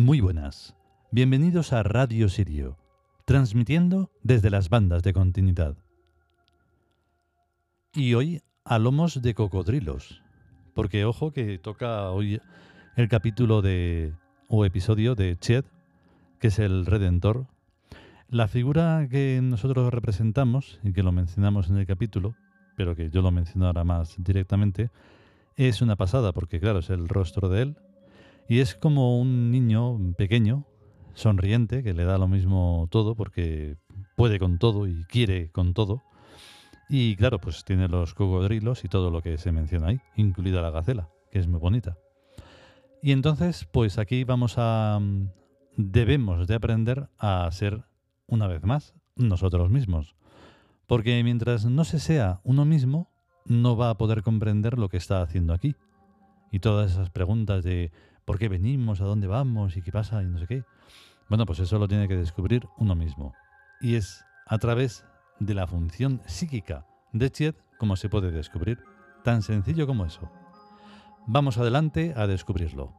Muy buenas. Bienvenidos a Radio Sirio, transmitiendo desde las bandas de continuidad. Y hoy a lomos de cocodrilos, porque ojo que toca hoy el capítulo de o episodio de Ched, que es el Redentor. La figura que nosotros representamos y que lo mencionamos en el capítulo, pero que yo lo menciono ahora más directamente, es una pasada, porque claro, es el rostro de él, y es como un niño pequeño, sonriente, que le da lo mismo todo porque puede con todo y quiere con todo. Y claro, pues tiene los cocodrilos y todo lo que se menciona ahí, incluida la gacela, que es muy bonita. Y entonces, pues aquí vamos a... debemos de aprender a ser, una vez más, nosotros mismos. Porque mientras no se sea uno mismo, no va a poder comprender lo que está haciendo aquí. Y todas esas preguntas de por qué venimos, a dónde vamos y qué pasa y no sé qué. Bueno, pues eso lo tiene que descubrir uno mismo. Y es a través de la función psíquica de Chiet como se puede descubrir. Tan sencillo como eso. Vamos adelante a descubrirlo.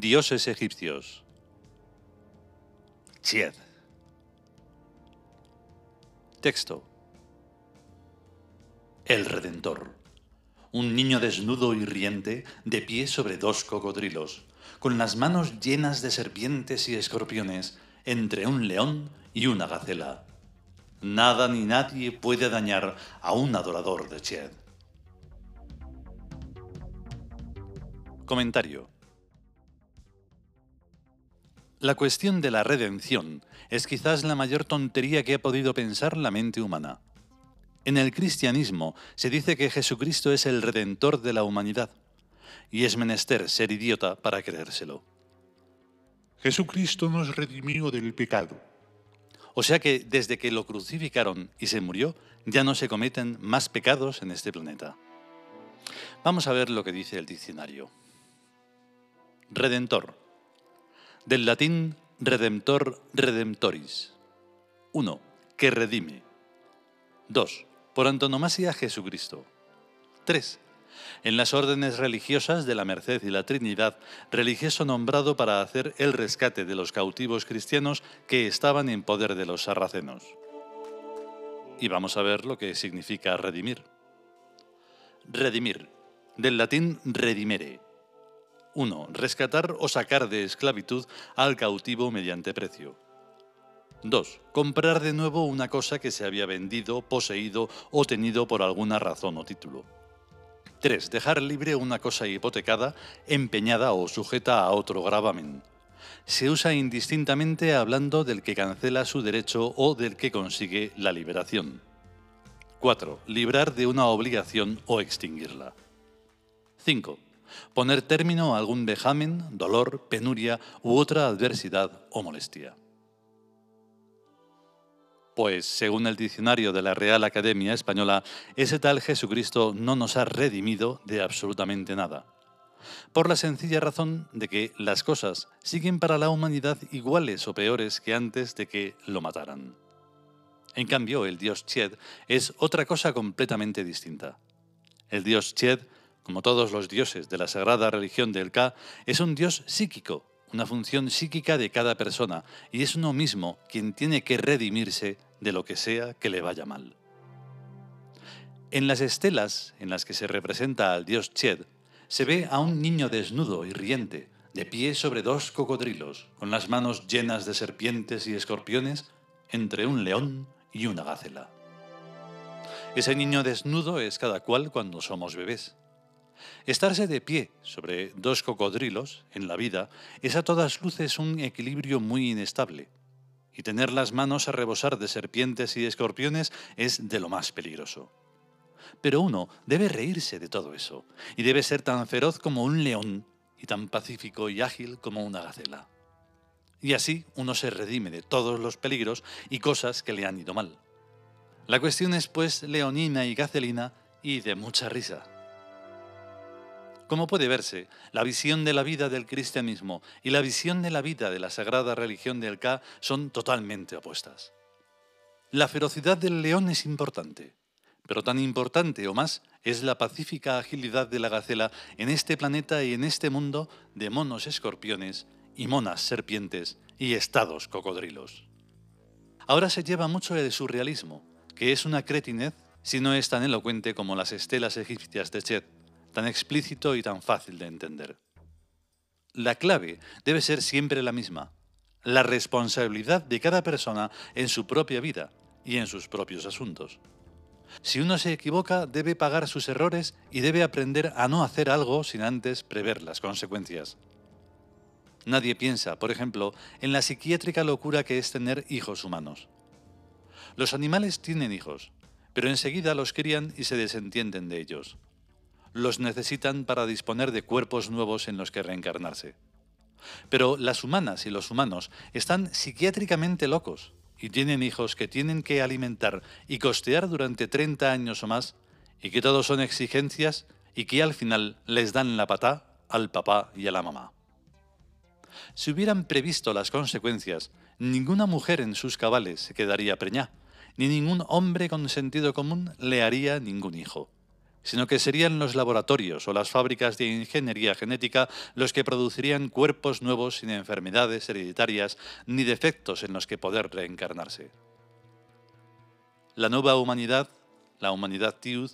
Dioses egipcios. Chied. Texto. El Redentor. Un niño desnudo y riente, de pie sobre dos cocodrilos, con las manos llenas de serpientes y escorpiones, entre un león y una gacela. Nada ni nadie puede dañar a un adorador de Chied. Comentario. La cuestión de la redención es quizás la mayor tontería que ha podido pensar la mente humana. En el cristianismo se dice que Jesucristo es el redentor de la humanidad, y es menester ser idiota para creérselo. Jesucristo nos redimió del pecado. O sea que desde que lo crucificaron y se murió, ya no se cometen más pecados en este planeta. Vamos a ver lo que dice el diccionario. Redentor del latín redemptor redemptoris. 1. Que redime. 2. Por antonomasia Jesucristo. 3. En las órdenes religiosas de la Merced y la Trinidad, religioso nombrado para hacer el rescate de los cautivos cristianos que estaban en poder de los sarracenos. Y vamos a ver lo que significa redimir. Redimir, del latín redimere, 1. Rescatar o sacar de esclavitud al cautivo mediante precio. 2. Comprar de nuevo una cosa que se había vendido, poseído o tenido por alguna razón o título. 3. Dejar libre una cosa hipotecada, empeñada o sujeta a otro gravamen. Se usa indistintamente hablando del que cancela su derecho o del que consigue la liberación. 4. Librar de una obligación o extinguirla. 5 poner término a algún vejamen, dolor, penuria u otra adversidad o molestia. Pues, según el diccionario de la Real Academia Española, ese tal Jesucristo no nos ha redimido de absolutamente nada. Por la sencilla razón de que las cosas siguen para la humanidad iguales o peores que antes de que lo mataran. En cambio, el dios Ched es otra cosa completamente distinta. El dios Ched, como todos los dioses de la sagrada religión del Ka, es un dios psíquico, una función psíquica de cada persona, y es uno mismo quien tiene que redimirse de lo que sea que le vaya mal. En las estelas en las que se representa al dios Ched, se ve a un niño desnudo y riente, de pie sobre dos cocodrilos, con las manos llenas de serpientes y escorpiones, entre un león y una gacela. Ese niño desnudo es cada cual cuando somos bebés. Estarse de pie sobre dos cocodrilos en la vida es a todas luces un equilibrio muy inestable, y tener las manos a rebosar de serpientes y escorpiones es de lo más peligroso. Pero uno debe reírse de todo eso, y debe ser tan feroz como un león y tan pacífico y ágil como una gacela. Y así uno se redime de todos los peligros y cosas que le han ido mal. La cuestión es pues leonina y gacelina y de mucha risa. Como puede verse, la visión de la vida del cristianismo y la visión de la vida de la sagrada religión del Ka son totalmente opuestas. La ferocidad del león es importante, pero tan importante o más es la pacífica agilidad de la gacela en este planeta y en este mundo de monos escorpiones y monas serpientes y estados cocodrilos. Ahora se lleva mucho el surrealismo, que es una cretinez si no es tan elocuente como las estelas egipcias de Chet, tan explícito y tan fácil de entender. La clave debe ser siempre la misma, la responsabilidad de cada persona en su propia vida y en sus propios asuntos. Si uno se equivoca, debe pagar sus errores y debe aprender a no hacer algo sin antes prever las consecuencias. Nadie piensa, por ejemplo, en la psiquiátrica locura que es tener hijos humanos. Los animales tienen hijos, pero enseguida los crían y se desentienden de ellos. Los necesitan para disponer de cuerpos nuevos en los que reencarnarse. Pero las humanas y los humanos están psiquiátricamente locos y tienen hijos que tienen que alimentar y costear durante 30 años o más y que todos son exigencias y que al final les dan la patá al papá y a la mamá. Si hubieran previsto las consecuencias, ninguna mujer en sus cabales se quedaría preñá, ni ningún hombre con sentido común le haría ningún hijo, sino que serían los laboratorios o las fábricas de ingeniería genética los que producirían cuerpos nuevos sin enfermedades hereditarias ni defectos en los que poder reencarnarse. La nueva humanidad, la humanidad Tiud,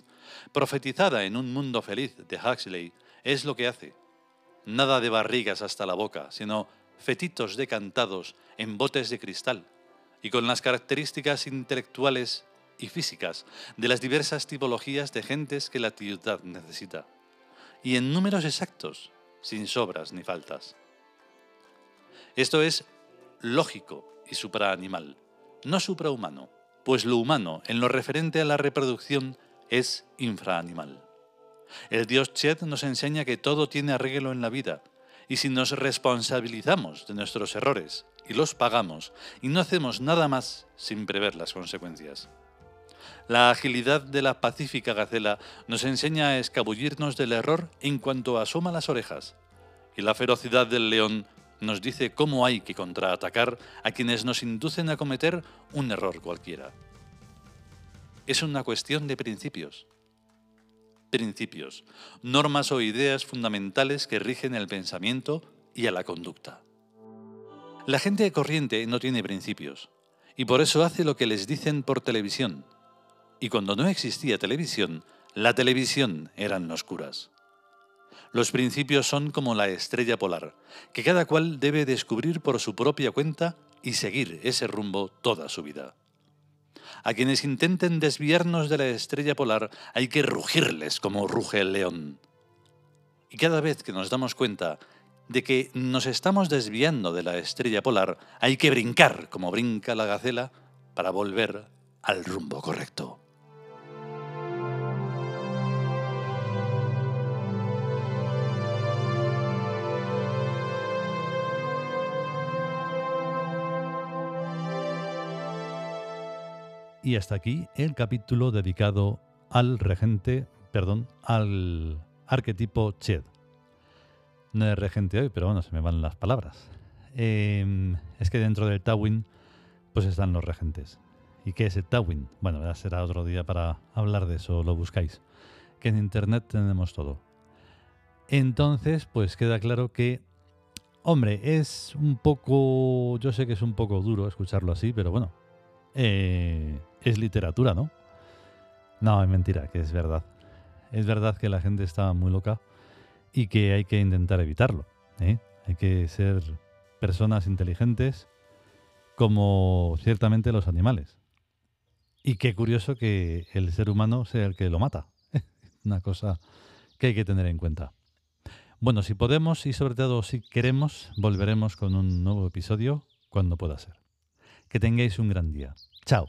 profetizada en un mundo feliz de Huxley, es lo que hace nada de barrigas hasta la boca, sino fetitos decantados en botes de cristal y con las características intelectuales y físicas de las diversas tipologías de gentes que la ciudad necesita, y en números exactos, sin sobras ni faltas. Esto es lógico y supraanimal, no suprahumano, pues lo humano en lo referente a la reproducción es infraanimal. El dios Chet nos enseña que todo tiene arreglo en la vida, y si nos responsabilizamos de nuestros errores y los pagamos, y no hacemos nada más sin prever las consecuencias. La agilidad de la pacífica gacela nos enseña a escabullirnos del error en cuanto asoma las orejas, y la ferocidad del león nos dice cómo hay que contraatacar a quienes nos inducen a cometer un error cualquiera. Es una cuestión de principios principios, normas o ideas fundamentales que rigen el pensamiento y a la conducta. La gente corriente no tiene principios y por eso hace lo que les dicen por televisión. Y cuando no existía televisión, la televisión eran los curas. Los principios son como la estrella polar, que cada cual debe descubrir por su propia cuenta y seguir ese rumbo toda su vida. A quienes intenten desviarnos de la estrella polar hay que rugirles como ruge el león. Y cada vez que nos damos cuenta de que nos estamos desviando de la estrella polar, hay que brincar como brinca la gacela para volver al rumbo correcto. Y hasta aquí el capítulo dedicado al regente, perdón, al arquetipo Ched. No es regente hoy, pero bueno, se me van las palabras. Em, es que dentro del Tawin pues están los regentes. ¿Y qué es el Tawin? Bueno, ya será otro día para hablar de eso, lo buscáis. Que en Internet tenemos todo. Entonces, pues queda claro que, hombre, es un poco, yo sé que es un poco duro escucharlo así, pero bueno, eh, es literatura, ¿no? No, es mentira, que es verdad. Es verdad que la gente está muy loca y que hay que intentar evitarlo. ¿eh? Hay que ser personas inteligentes como ciertamente los animales. Y qué curioso que el ser humano sea el que lo mata. Una cosa que hay que tener en cuenta. Bueno, si podemos y sobre todo si queremos, volveremos con un nuevo episodio cuando pueda ser. Que tengáis un gran día. Chao.